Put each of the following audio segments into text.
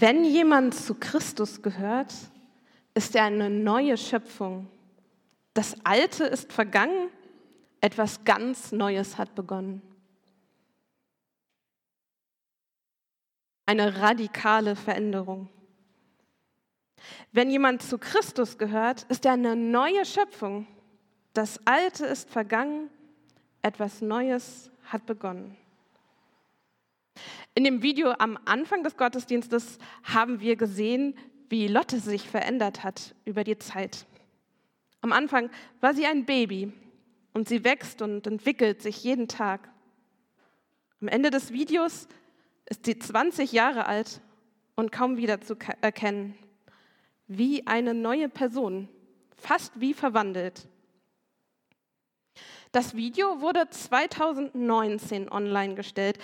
Wenn jemand zu Christus gehört, ist er eine neue Schöpfung. Das Alte ist vergangen, etwas ganz Neues hat begonnen. Eine radikale Veränderung. Wenn jemand zu Christus gehört, ist er eine neue Schöpfung. Das Alte ist vergangen, etwas Neues hat begonnen. In dem Video am Anfang des Gottesdienstes haben wir gesehen, wie Lotte sich verändert hat über die Zeit. Am Anfang war sie ein Baby und sie wächst und entwickelt sich jeden Tag. Am Ende des Videos ist sie 20 Jahre alt und kaum wieder zu erkennen. Wie eine neue Person, fast wie verwandelt. Das Video wurde 2019 online gestellt.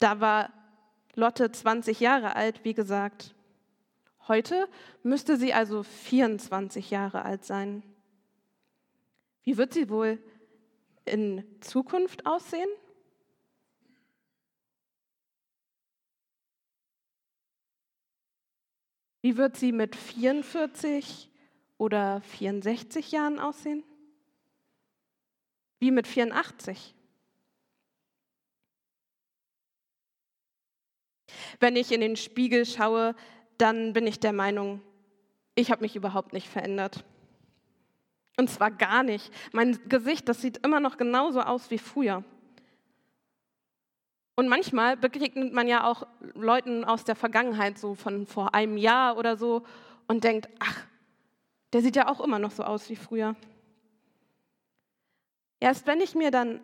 Da war Lotte 20 Jahre alt, wie gesagt. Heute müsste sie also 24 Jahre alt sein. Wie wird sie wohl in Zukunft aussehen? Wie wird sie mit 44 oder 64 Jahren aussehen? Wie mit 84? Wenn ich in den Spiegel schaue, dann bin ich der Meinung, ich habe mich überhaupt nicht verändert. Und zwar gar nicht. Mein Gesicht, das sieht immer noch genauso aus wie früher. Und manchmal begegnet man ja auch Leuten aus der Vergangenheit, so von vor einem Jahr oder so, und denkt, ach, der sieht ja auch immer noch so aus wie früher. Erst wenn ich mir dann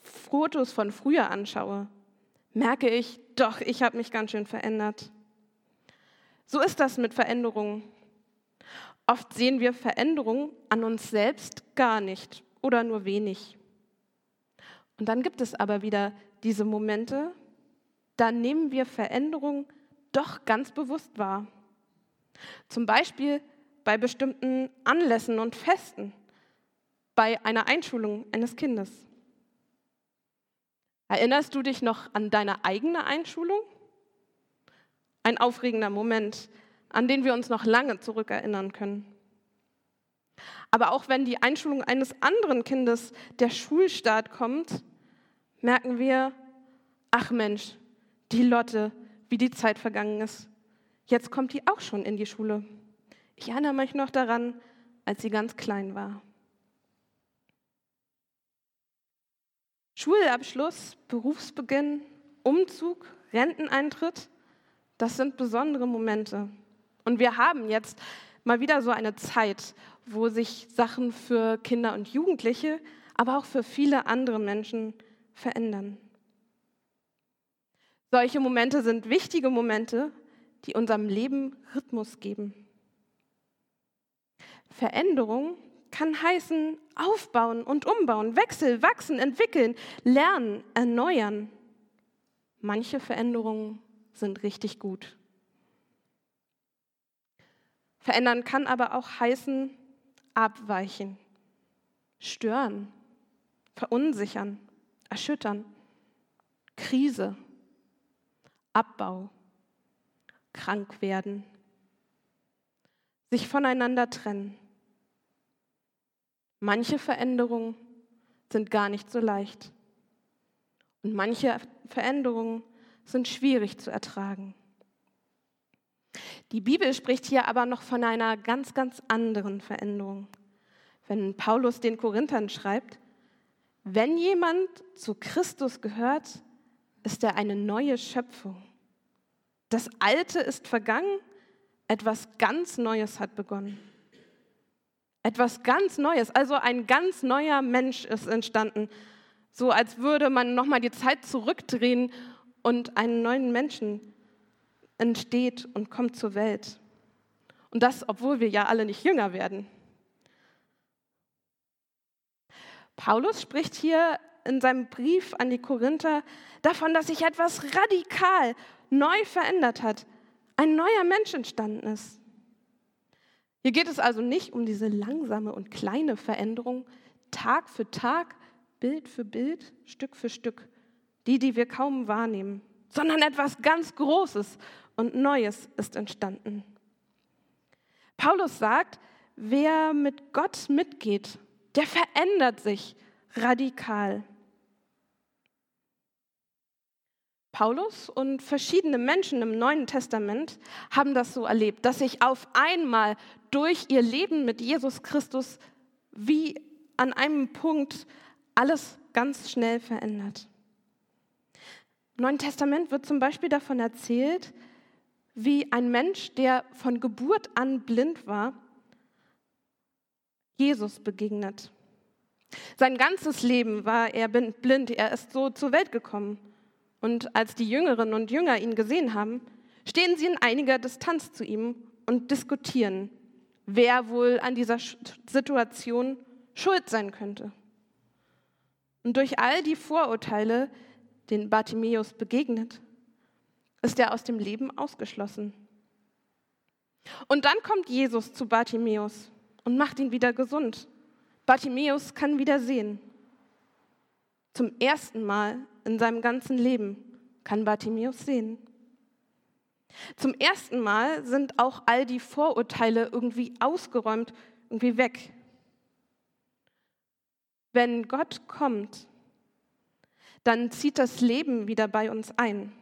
Fotos von früher anschaue, merke ich, doch, ich habe mich ganz schön verändert. So ist das mit Veränderungen. Oft sehen wir Veränderungen an uns selbst gar nicht oder nur wenig. Und dann gibt es aber wieder diese Momente, da nehmen wir Veränderungen doch ganz bewusst wahr. Zum Beispiel bei bestimmten Anlässen und Festen, bei einer Einschulung eines Kindes. Erinnerst du dich noch an deine eigene Einschulung? Ein aufregender Moment, an den wir uns noch lange zurückerinnern können. Aber auch wenn die Einschulung eines anderen Kindes, der Schulstart kommt, merken wir, ach Mensch, die Lotte, wie die Zeit vergangen ist. Jetzt kommt die auch schon in die Schule. Ich erinnere mich noch daran, als sie ganz klein war. Schulabschluss, Berufsbeginn, Umzug, Renteneintritt, das sind besondere Momente. Und wir haben jetzt mal wieder so eine Zeit, wo sich Sachen für Kinder und Jugendliche, aber auch für viele andere Menschen verändern. Solche Momente sind wichtige Momente, die unserem Leben Rhythmus geben. Veränderung kann heißen aufbauen und umbauen, Wechsel, wachsen, entwickeln, lernen, erneuern. Manche Veränderungen sind richtig gut. Verändern kann aber auch heißen, abweichen, stören, verunsichern, erschüttern, Krise, Abbau, krank werden, sich voneinander trennen. Manche Veränderungen sind gar nicht so leicht und manche Veränderungen sind schwierig zu ertragen. Die Bibel spricht hier aber noch von einer ganz, ganz anderen Veränderung. Wenn Paulus den Korinthern schreibt, wenn jemand zu Christus gehört, ist er eine neue Schöpfung. Das Alte ist vergangen, etwas ganz Neues hat begonnen. Etwas ganz Neues, also ein ganz neuer Mensch ist entstanden, so als würde man nochmal die Zeit zurückdrehen und einen neuen Menschen entsteht und kommt zur Welt. Und das, obwohl wir ja alle nicht jünger werden. Paulus spricht hier in seinem Brief an die Korinther davon, dass sich etwas radikal neu verändert hat, ein neuer Mensch entstanden ist. Hier geht es also nicht um diese langsame und kleine Veränderung, Tag für Tag, Bild für Bild, Stück für Stück, die, die wir kaum wahrnehmen, sondern etwas ganz Großes, und Neues ist entstanden. Paulus sagt, wer mit Gott mitgeht, der verändert sich radikal. Paulus und verschiedene Menschen im Neuen Testament haben das so erlebt, dass sich auf einmal durch ihr Leben mit Jesus Christus wie an einem Punkt alles ganz schnell verändert. Im Neuen Testament wird zum Beispiel davon erzählt, wie ein Mensch, der von Geburt an blind war, Jesus begegnet. Sein ganzes Leben war er blind, er ist so zur Welt gekommen. Und als die Jüngerinnen und Jünger ihn gesehen haben, stehen sie in einiger Distanz zu ihm und diskutieren, wer wohl an dieser Situation schuld sein könnte. Und durch all die Vorurteile, denen Bartimäus begegnet, ist er aus dem Leben ausgeschlossen. Und dann kommt Jesus zu Bartimäus und macht ihn wieder gesund. Bartimäus kann wieder sehen. Zum ersten Mal in seinem ganzen Leben kann Bartimäus sehen. Zum ersten Mal sind auch all die Vorurteile irgendwie ausgeräumt, irgendwie weg. Wenn Gott kommt, dann zieht das Leben wieder bei uns ein.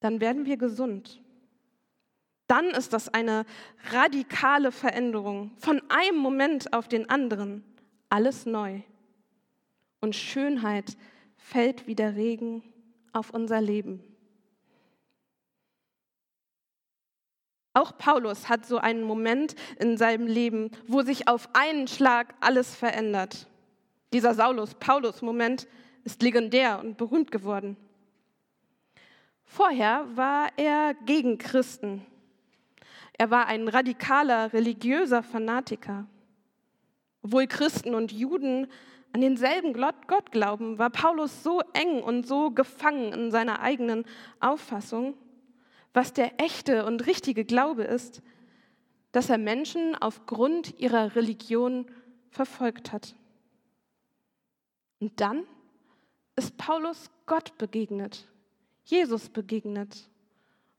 Dann werden wir gesund. Dann ist das eine radikale Veränderung, von einem Moment auf den anderen, alles neu. Und Schönheit fällt wie der Regen auf unser Leben. Auch Paulus hat so einen Moment in seinem Leben, wo sich auf einen Schlag alles verändert. Dieser Saulus-Paulus-Moment ist legendär und berühmt geworden. Vorher war er gegen Christen. Er war ein radikaler, religiöser Fanatiker. Obwohl Christen und Juden an denselben Gott glauben, war Paulus so eng und so gefangen in seiner eigenen Auffassung, was der echte und richtige Glaube ist, dass er Menschen aufgrund ihrer Religion verfolgt hat. Und dann ist Paulus Gott begegnet, Jesus begegnet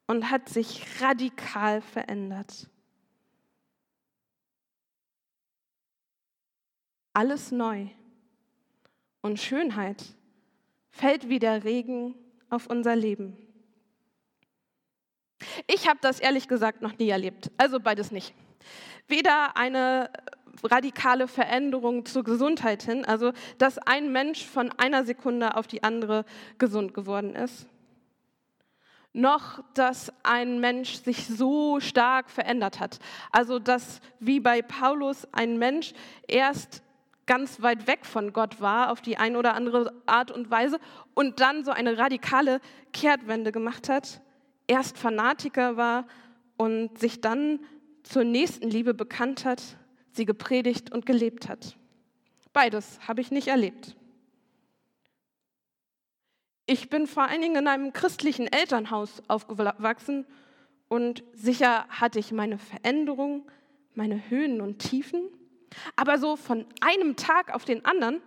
und hat sich radikal verändert. Alles neu und Schönheit fällt wie der Regen auf unser Leben. Ich habe das ehrlich gesagt noch nie erlebt, also beides nicht. Weder eine radikale Veränderung zur Gesundheit hin, also dass ein Mensch von einer Sekunde auf die andere gesund geworden ist, noch dass ein Mensch sich so stark verändert hat. Also dass wie bei Paulus ein Mensch erst ganz weit weg von Gott war auf die eine oder andere Art und Weise und dann so eine radikale Kehrtwende gemacht hat erst Fanatiker war und sich dann zur nächsten Liebe bekannt hat, sie gepredigt und gelebt hat. Beides habe ich nicht erlebt. Ich bin vor allen Dingen in einem christlichen Elternhaus aufgewachsen und sicher hatte ich meine Veränderungen, meine Höhen und Tiefen, aber so von einem Tag auf den anderen,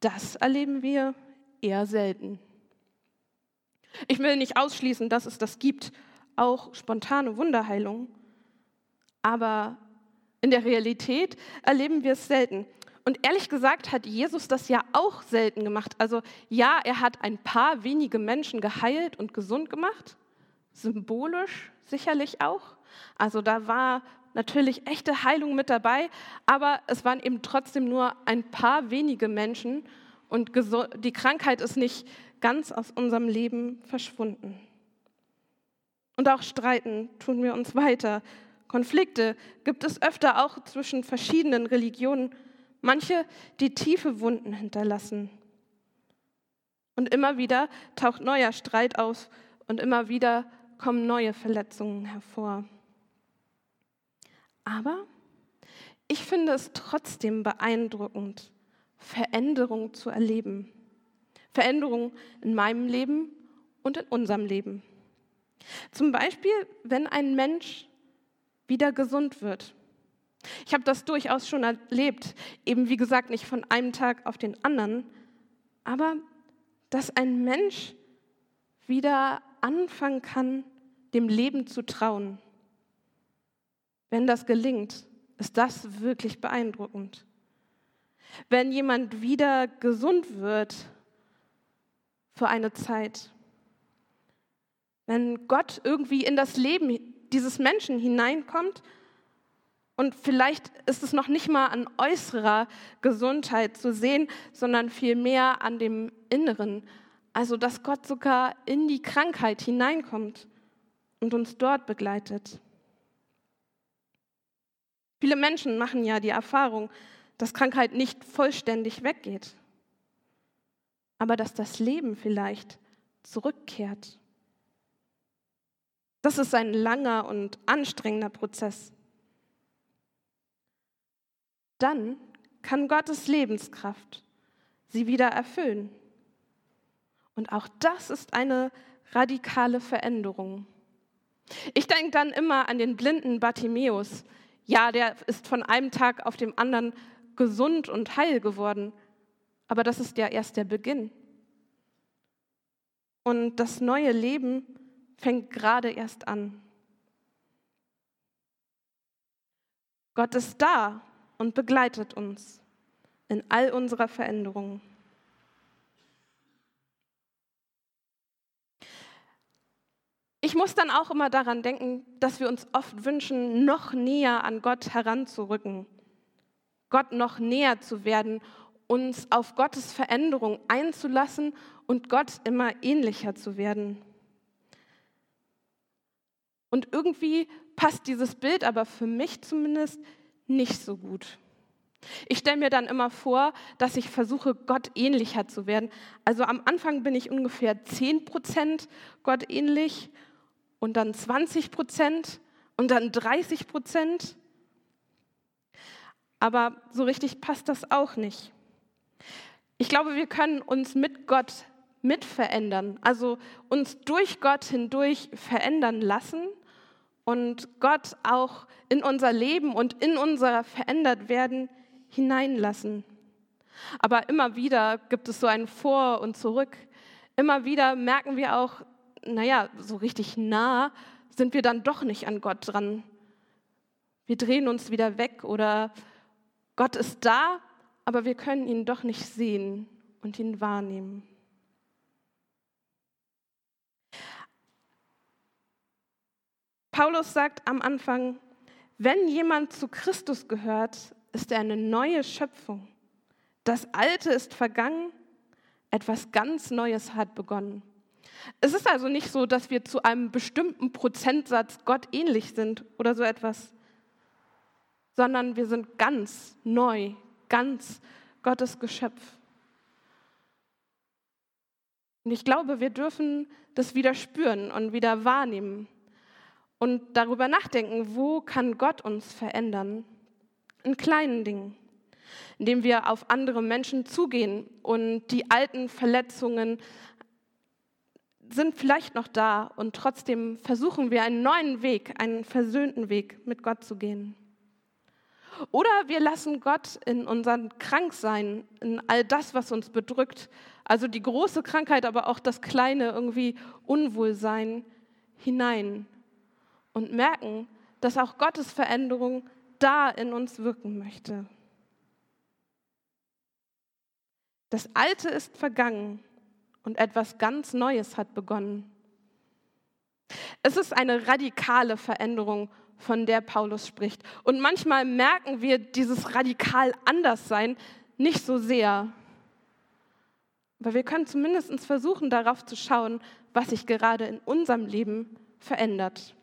das erleben wir eher selten. Ich will nicht ausschließen, dass es das gibt, auch spontane Wunderheilung. Aber in der Realität erleben wir es selten. Und ehrlich gesagt hat Jesus das ja auch selten gemacht. Also ja, er hat ein paar wenige Menschen geheilt und gesund gemacht, symbolisch sicherlich auch. Also da war natürlich echte Heilung mit dabei, aber es waren eben trotzdem nur ein paar wenige Menschen und die Krankheit ist nicht ganz aus unserem Leben verschwunden. Und auch streiten tun wir uns weiter. Konflikte gibt es öfter auch zwischen verschiedenen Religionen, manche, die tiefe Wunden hinterlassen. Und immer wieder taucht neuer Streit auf und immer wieder kommen neue Verletzungen hervor. Aber ich finde es trotzdem beeindruckend, Veränderung zu erleben. Veränderungen in meinem Leben und in unserem Leben. Zum Beispiel, wenn ein Mensch wieder gesund wird. Ich habe das durchaus schon erlebt, eben wie gesagt nicht von einem Tag auf den anderen, aber dass ein Mensch wieder anfangen kann, dem Leben zu trauen. Wenn das gelingt, ist das wirklich beeindruckend. Wenn jemand wieder gesund wird für eine Zeit, wenn Gott irgendwie in das Leben dieses Menschen hineinkommt und vielleicht ist es noch nicht mal an äußerer Gesundheit zu sehen, sondern vielmehr an dem Inneren. Also, dass Gott sogar in die Krankheit hineinkommt und uns dort begleitet. Viele Menschen machen ja die Erfahrung, dass Krankheit nicht vollständig weggeht, aber dass das Leben vielleicht zurückkehrt. Das ist ein langer und anstrengender Prozess. Dann kann Gottes Lebenskraft sie wieder erfüllen. Und auch das ist eine radikale Veränderung. Ich denke dann immer an den blinden Bartimäus. Ja, der ist von einem Tag auf dem anderen gesund und heil geworden. Aber das ist ja erst der Beginn. Und das neue Leben fängt gerade erst an. Gott ist da und begleitet uns in all unserer Veränderung. Ich muss dann auch immer daran denken, dass wir uns oft wünschen, noch näher an Gott heranzurücken, Gott noch näher zu werden, uns auf Gottes Veränderung einzulassen und Gott immer ähnlicher zu werden. Und irgendwie passt dieses Bild aber für mich zumindest nicht so gut. Ich stelle mir dann immer vor, dass ich versuche, Gott ähnlicher zu werden. Also am Anfang bin ich ungefähr 10 Prozent Gott ähnlich und dann 20 Prozent und dann 30 Prozent. Aber so richtig passt das auch nicht. Ich glaube, wir können uns mit Gott mitverändern, also uns durch Gott hindurch verändern lassen und Gott auch in unser Leben und in unser verändert werden hineinlassen. Aber immer wieder gibt es so ein Vor und Zurück. Immer wieder merken wir auch, naja, so richtig nah sind wir dann doch nicht an Gott dran. Wir drehen uns wieder weg oder Gott ist da, aber wir können ihn doch nicht sehen und ihn wahrnehmen. Paulus sagt am Anfang, wenn jemand zu Christus gehört, ist er eine neue Schöpfung. Das Alte ist vergangen, etwas ganz Neues hat begonnen. Es ist also nicht so, dass wir zu einem bestimmten Prozentsatz Gott ähnlich sind oder so etwas, sondern wir sind ganz neu, ganz Gottes Geschöpf. Und ich glaube, wir dürfen das wieder spüren und wieder wahrnehmen und darüber nachdenken, wo kann Gott uns verändern? In kleinen Dingen, indem wir auf andere Menschen zugehen und die alten Verletzungen sind vielleicht noch da und trotzdem versuchen wir einen neuen Weg, einen versöhnten Weg mit Gott zu gehen. Oder wir lassen Gott in unseren Kranksein, in all das, was uns bedrückt, also die große Krankheit, aber auch das kleine irgendwie Unwohlsein hinein und merken, dass auch Gottes Veränderung da in uns wirken möchte. Das Alte ist vergangen und etwas ganz Neues hat begonnen. Es ist eine radikale Veränderung, von der Paulus spricht. Und manchmal merken wir dieses radikal Anderssein nicht so sehr. Aber wir können zumindest versuchen, darauf zu schauen, was sich gerade in unserem Leben verändert.